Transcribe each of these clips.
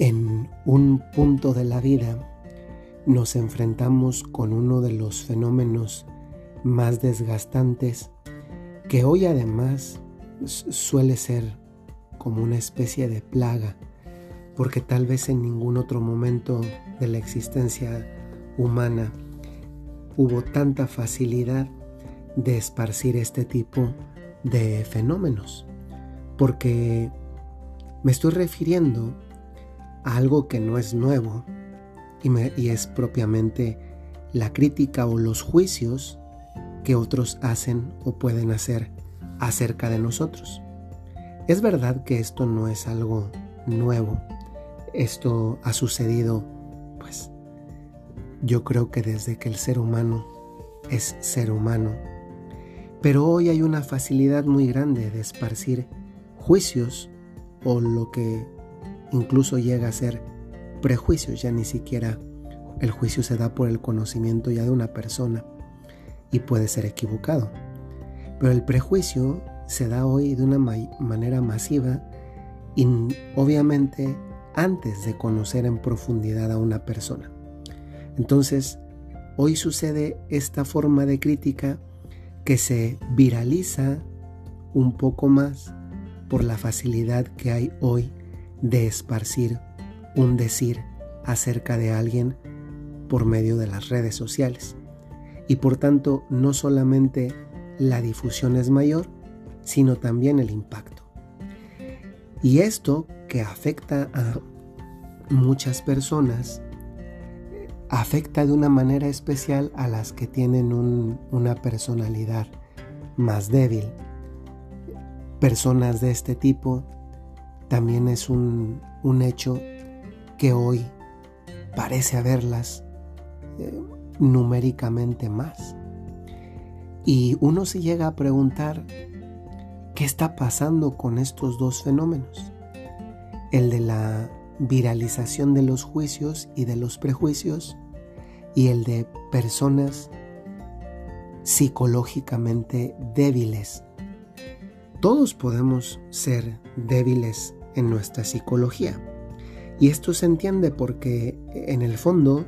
En un punto de la vida nos enfrentamos con uno de los fenómenos más desgastantes que hoy además suele ser como una especie de plaga, porque tal vez en ningún otro momento de la existencia humana hubo tanta facilidad de esparcir este tipo de fenómenos, porque me estoy refiriendo algo que no es nuevo y, es propiamente la crítica o los juicios que otros hacen o pueden hacer acerca de nosotros. Es verdad que esto no es algo nuevo. Esto ha sucedido, pues, yo creo que desde que el ser humano es ser humano. Pero hoy hay una facilidad muy grande de esparcir juicios o lo que incluso llega a ser prejuicios, ya ni siquiera el juicio se da por el conocimiento ya de una persona y puede ser equivocado. Pero el prejuicio se da hoy de una manera masiva y obviamente antes de conocer en profundidad a una persona. Entonces, hoy sucede esta forma de crítica que se viraliza un poco más por la facilidad que hay hoy de esparcir un decir acerca de alguien por medio de las redes sociales. Y por tanto, no solamente la difusión es mayor, sino también el impacto. Y esto que afecta a muchas personas, afecta de una manera especial a las que tienen una personalidad más débil. Personas de este tipo también es un, hecho que hoy parece haberlas eh, numéricamente más. Y uno se llega a preguntar qué está pasando con estos dos fenómenos. El de la viralización de los juicios y de los prejuicios y el de personas psicológicamente débiles. Todos podemos ser débiles en nuestra psicología. Y esto se entiende porque en el fondo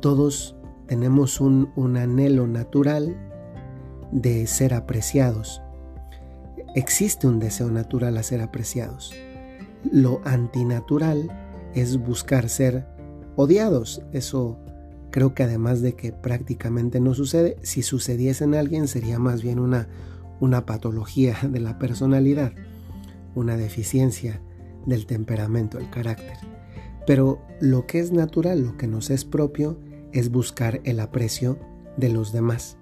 todos tenemos un, anhelo natural de ser apreciados. Existe un deseo natural a ser apreciados. Lo antinatural es buscar ser odiados. Eso creo que además de que prácticamente no sucede, si sucediese en alguien sería más bien una, una patología de la personalidad, una deficiencia del temperamento, el carácter. Pero lo que es natural, lo que nos es propio, es buscar el aprecio de los demás.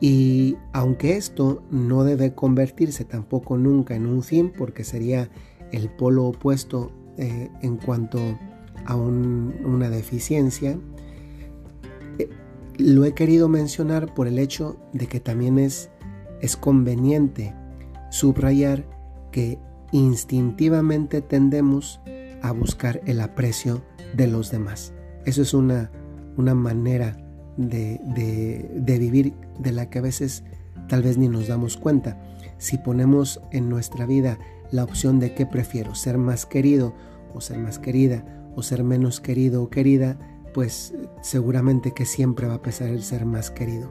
Y aunque esto no debe convertirse tampoco nunca en un fin, porque sería el polo opuesto eh, en cuanto a una deficiencia, eh, lo he querido mencionar por el hecho de que también es, es conveniente subrayar que instintivamente tendemos a buscar el aprecio de los demás. Eso es una, una manera de, de, vivir de la que a veces tal vez ni nos damos cuenta. Si ponemos en nuestra vida la opción de qué prefiero, ser más querido o ser más querida, o ser menos querido o querida, pues seguramente que siempre va a pesar el ser más querido.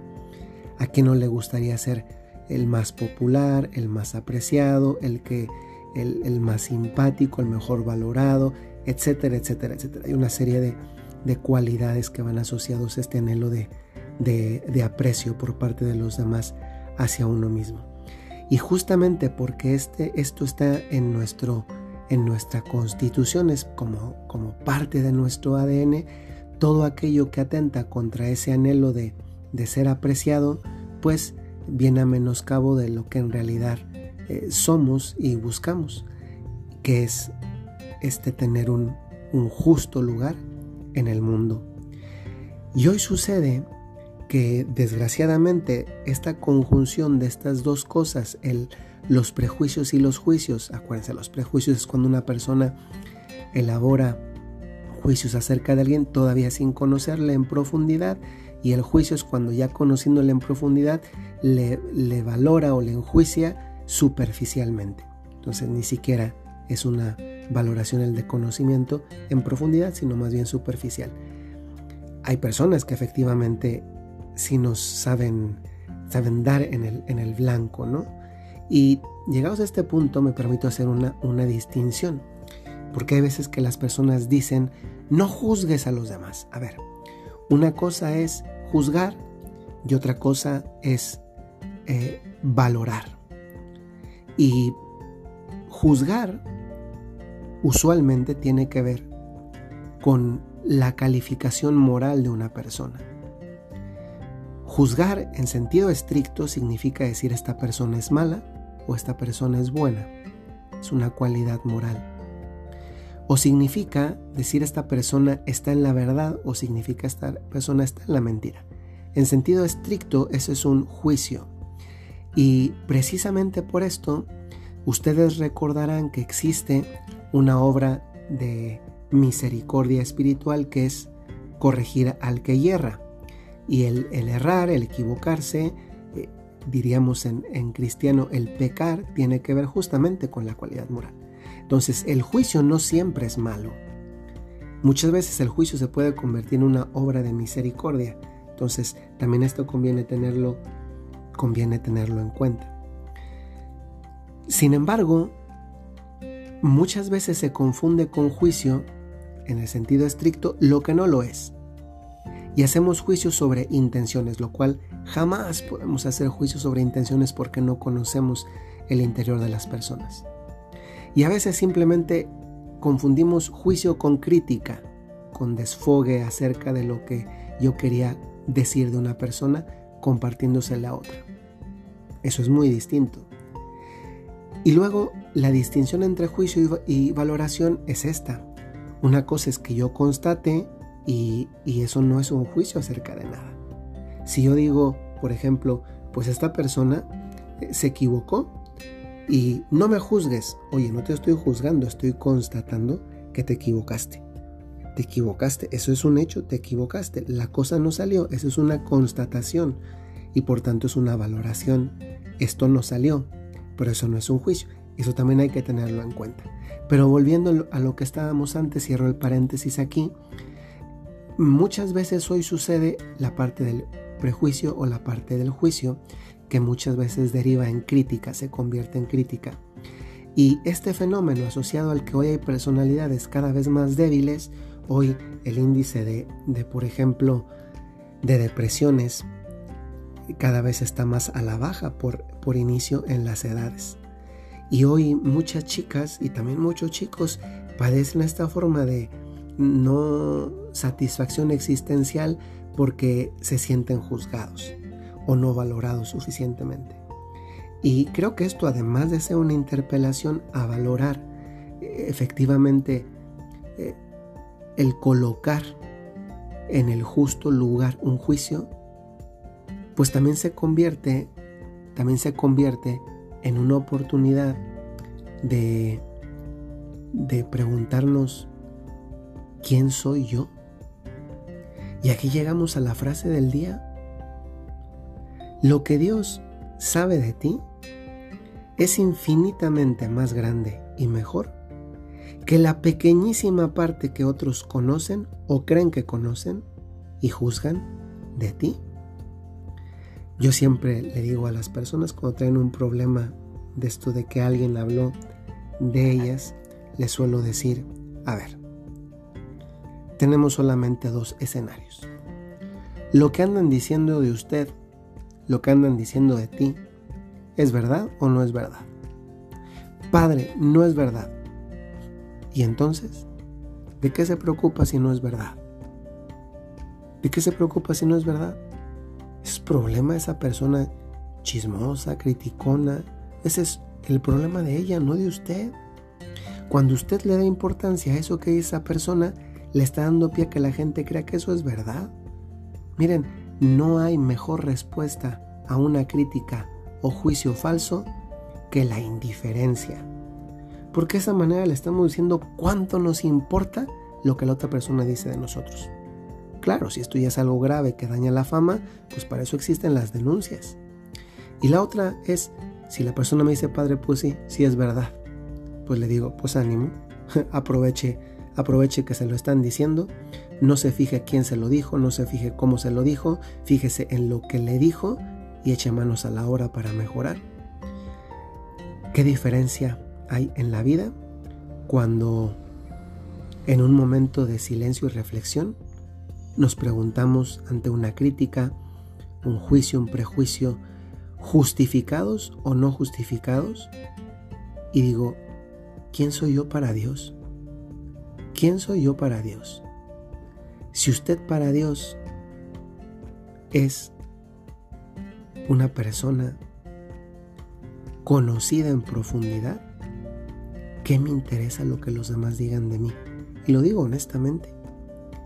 ¿A quién no le gustaría ser el más popular, el más apreciado, el que el, más simpático, el mejor valorado, etcétera, etcétera, etcétera. Hay una serie de, cualidades que van asociados a este anhelo de, de, aprecio por parte de los demás hacia uno mismo. Y justamente porque este, esto está en, nuestro, en nuestra constitución, es como, como parte de nuestro ADN, todo aquello que atenta contra ese anhelo de, de ser apreciado, pues viene a menoscabo de lo que en realidad eh, somos y buscamos, que es este tener un, justo lugar en el mundo. Y hoy sucede que desgraciadamente esta conjunción de estas dos cosas, el, los prejuicios y los juicios, acuérdense, los prejuicios es cuando una persona elabora juicios acerca de alguien todavía sin conocerle en profundidad y el juicio es cuando ya conociéndole en profundidad le, le valora o le enjuicia superficialmente. Entonces ni siquiera es una valoración el de conocimiento en profundidad, sino más bien superficial. Hay personas que efectivamente sí nos saben, saben dar en el, en el blanco, ¿no? Y llegados a este punto me permito hacer una, una distinción, porque hay veces que las personas dicen, no juzgues a los demás. A ver, una cosa es juzgar y otra cosa es eh, valorar. Y juzgar usualmente tiene que ver con la calificación moral de una persona. Juzgar en sentido estricto significa decir esta persona es mala o esta persona es buena. Es una cualidad moral. O significa decir esta persona está en la verdad o significa esta persona está en la mentira. En sentido estricto, eso es un juicio. Y precisamente por esto, ustedes recordarán que existe una obra de misericordia espiritual que es corregir al que hierra. Y el, errar, el equivocarse, eh, diríamos en, en cristiano, el pecar, tiene que ver justamente con la cualidad moral. Entonces, el juicio no siempre es malo. Muchas veces el juicio se puede convertir en una obra de misericordia. Entonces, también esto conviene tenerlo, conviene tenerlo en cuenta. Sin embargo, muchas veces se confunde con juicio, en el sentido estricto, lo que no lo es. Y hacemos juicios sobre intenciones, lo cual jamás podemos hacer juicios sobre intenciones porque no conocemos el interior de las personas. Y a veces simplemente confundimos juicio con crítica, con desfogue acerca de lo que yo quería decir de una persona compartiéndose la otra. Eso es muy distinto. Y luego la distinción entre juicio y, valoración es esta. Una cosa es que yo constate y, y eso no es un juicio acerca de nada. Si yo digo, por ejemplo, pues esta persona eh, se equivocó y no me juzgues, oye, no te estoy juzgando, estoy constatando que te equivocaste. Te equivocaste, eso es un hecho, te equivocaste. La cosa no salió, eso es una constatación y por tanto es una valoración. Esto no salió, pero eso no es un juicio. Eso también hay que tenerlo en cuenta. Pero volviendo a lo que estábamos antes, cierro el paréntesis aquí, muchas veces hoy sucede la parte del prejuicio o la parte del juicio que muchas veces deriva en crítica, se convierte en crítica. Y este fenómeno asociado al que hoy hay personalidades cada vez más débiles, hoy el índice de, de por ejemplo, de depresiones cada vez está más a la baja por, por inicio en las edades. Y hoy muchas chicas y también muchos chicos padecen esta forma de no satisfacción existencial porque se sienten juzgados o no valorados suficientemente. Y creo que esto, además de ser una interpelación a valorar efectivamente eh, el colocar en el justo lugar un juicio, pues también se convierte, también se convierte en una oportunidad de, de preguntarnos, ¿quién soy yo? Y aquí llegamos a la frase del día. Lo que Dios sabe de ti es infinitamente más grande y mejor que la pequeñísima parte que otros conocen o creen que conocen y juzgan de ti. Yo siempre le digo a las personas cuando traen un problema de esto de que alguien habló de ellas, les suelo decir, a ver, tenemos solamente dos escenarios. Lo que andan diciendo de usted, lo que andan diciendo de ti, ¿es verdad o no es verdad? Padre, no es verdad. ¿Y entonces? ¿De qué se preocupa si no es verdad? ¿De qué se preocupa si no es verdad? Es problema de esa persona chismosa, criticona. Ese es el problema de ella, no de usted. Cuando usted le da importancia a eso que esa persona, le está dando pie a que la gente crea que eso es verdad. Miren, no hay mejor respuesta a una crítica o juicio falso que la indiferencia. Porque de esa manera le estamos diciendo cuánto nos importa lo que la otra persona dice de nosotros. Claro, si esto ya es algo grave que daña la fama, pues para eso existen las denuncias. Y la otra es, si la persona me dice, padre, pues sí, sí es verdad. Pues le digo, pues ánimo, aproveche, aproveche que se lo están diciendo. No se fije quién se lo dijo, no se fije cómo se lo dijo, fíjese en lo que le dijo y eche manos a la hora para mejorar. ¿Qué diferencia hay en la vida cuando en un momento de silencio y reflexión nos preguntamos ante una crítica, un juicio, un prejuicio, justificados o no justificados? Y digo, ¿quién soy yo para Dios? ¿Quién soy yo para Dios? Si usted para Dios es una persona conocida en profundidad, ¿qué me interesa lo que los demás digan de mí? Y lo digo honestamente,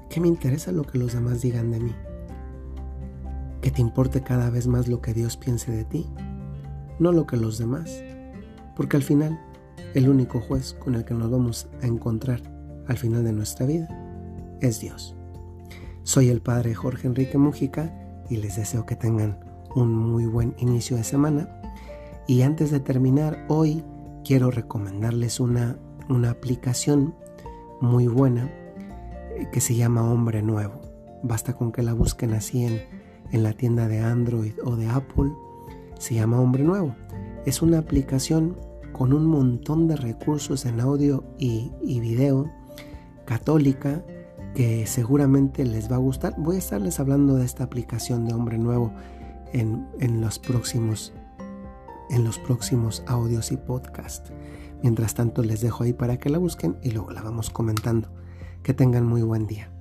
¿qué me interesa lo que los demás digan de mí? Que te importe cada vez más lo que Dios piense de ti, no lo que los demás. Porque al final, el único juez con el que nos vamos a encontrar al final de nuestra vida es Dios. Soy el Padre Jorge Enrique Mujica y les deseo que tengan un muy buen inicio de semana. Y antes de terminar, hoy quiero recomendarles una, una aplicación muy buena que se llama Hombre Nuevo. Basta con que la busquen así en, en la tienda de Android o de Apple. Se llama Hombre Nuevo. Es una aplicación con un montón de recursos en audio y, y video católica que seguramente les va a gustar. Voy a estarles hablando de esta aplicación de Hombre Nuevo en, en los próximos en los próximos audios y podcasts. Mientras tanto les dejo ahí para que la busquen y luego la vamos comentando. Que tengan muy buen día.